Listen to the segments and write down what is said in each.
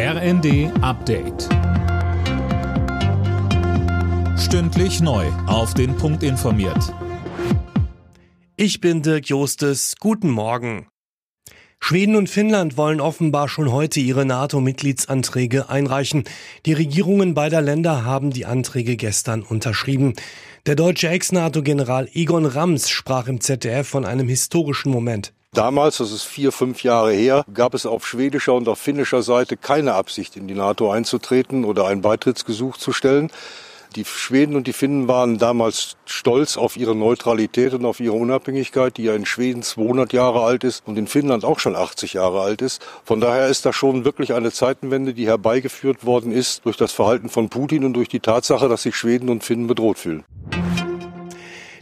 RND Update. Stündlich neu. Auf den Punkt informiert. Ich bin Dirk Jostes. Guten Morgen. Schweden und Finnland wollen offenbar schon heute ihre NATO-Mitgliedsanträge einreichen. Die Regierungen beider Länder haben die Anträge gestern unterschrieben. Der deutsche Ex-NATO-General Egon Rams sprach im ZDF von einem historischen Moment. Damals, das ist vier, fünf Jahre her, gab es auf schwedischer und auf finnischer Seite keine Absicht, in die NATO einzutreten oder ein Beitrittsgesuch zu stellen. Die Schweden und die Finnen waren damals stolz auf ihre Neutralität und auf ihre Unabhängigkeit, die ja in Schweden 200 Jahre alt ist und in Finnland auch schon 80 Jahre alt ist. Von daher ist da schon wirklich eine Zeitenwende, die herbeigeführt worden ist durch das Verhalten von Putin und durch die Tatsache, dass sich Schweden und Finnen bedroht fühlen.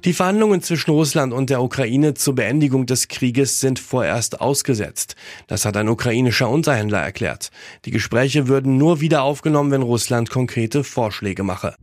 Die Verhandlungen zwischen Russland und der Ukraine zur Beendigung des Krieges sind vorerst ausgesetzt. Das hat ein ukrainischer Unterhändler erklärt. Die Gespräche würden nur wieder aufgenommen, wenn Russland konkrete Vorschläge mache.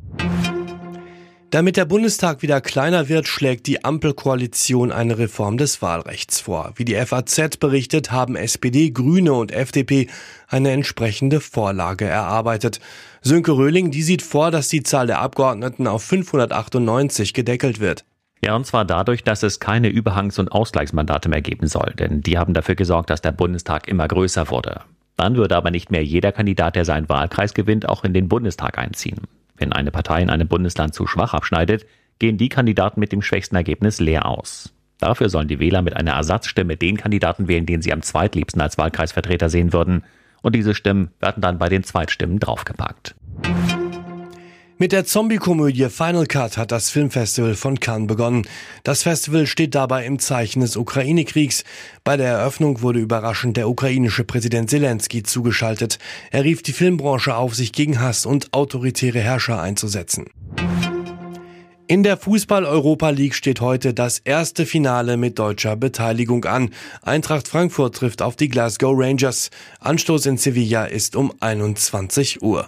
Damit der Bundestag wieder kleiner wird, schlägt die Ampelkoalition eine Reform des Wahlrechts vor. Wie die FAZ berichtet, haben SPD, Grüne und FDP eine entsprechende Vorlage erarbeitet. Sönke Röhling, die sieht vor, dass die Zahl der Abgeordneten auf 598 gedeckelt wird. Ja, und zwar dadurch, dass es keine Überhangs- und Ausgleichsmandate mehr geben soll, denn die haben dafür gesorgt, dass der Bundestag immer größer wurde. Dann würde aber nicht mehr jeder Kandidat, der seinen Wahlkreis gewinnt, auch in den Bundestag einziehen. Wenn eine Partei in einem Bundesland zu schwach abschneidet, gehen die Kandidaten mit dem schwächsten Ergebnis leer aus. Dafür sollen die Wähler mit einer Ersatzstimme den Kandidaten wählen, den sie am zweitliebsten als Wahlkreisvertreter sehen würden. Und diese Stimmen werden dann bei den Zweitstimmen draufgepackt. Mit der Zombie-Komödie Final Cut hat das Filmfestival von Cannes begonnen. Das Festival steht dabei im Zeichen des Ukraine-Kriegs. Bei der Eröffnung wurde überraschend der ukrainische Präsident Zelensky zugeschaltet. Er rief die Filmbranche auf, sich gegen Hass und autoritäre Herrscher einzusetzen. In der Fußball-Europa League steht heute das erste Finale mit deutscher Beteiligung an. Eintracht Frankfurt trifft auf die Glasgow Rangers. Anstoß in Sevilla ist um 21 Uhr.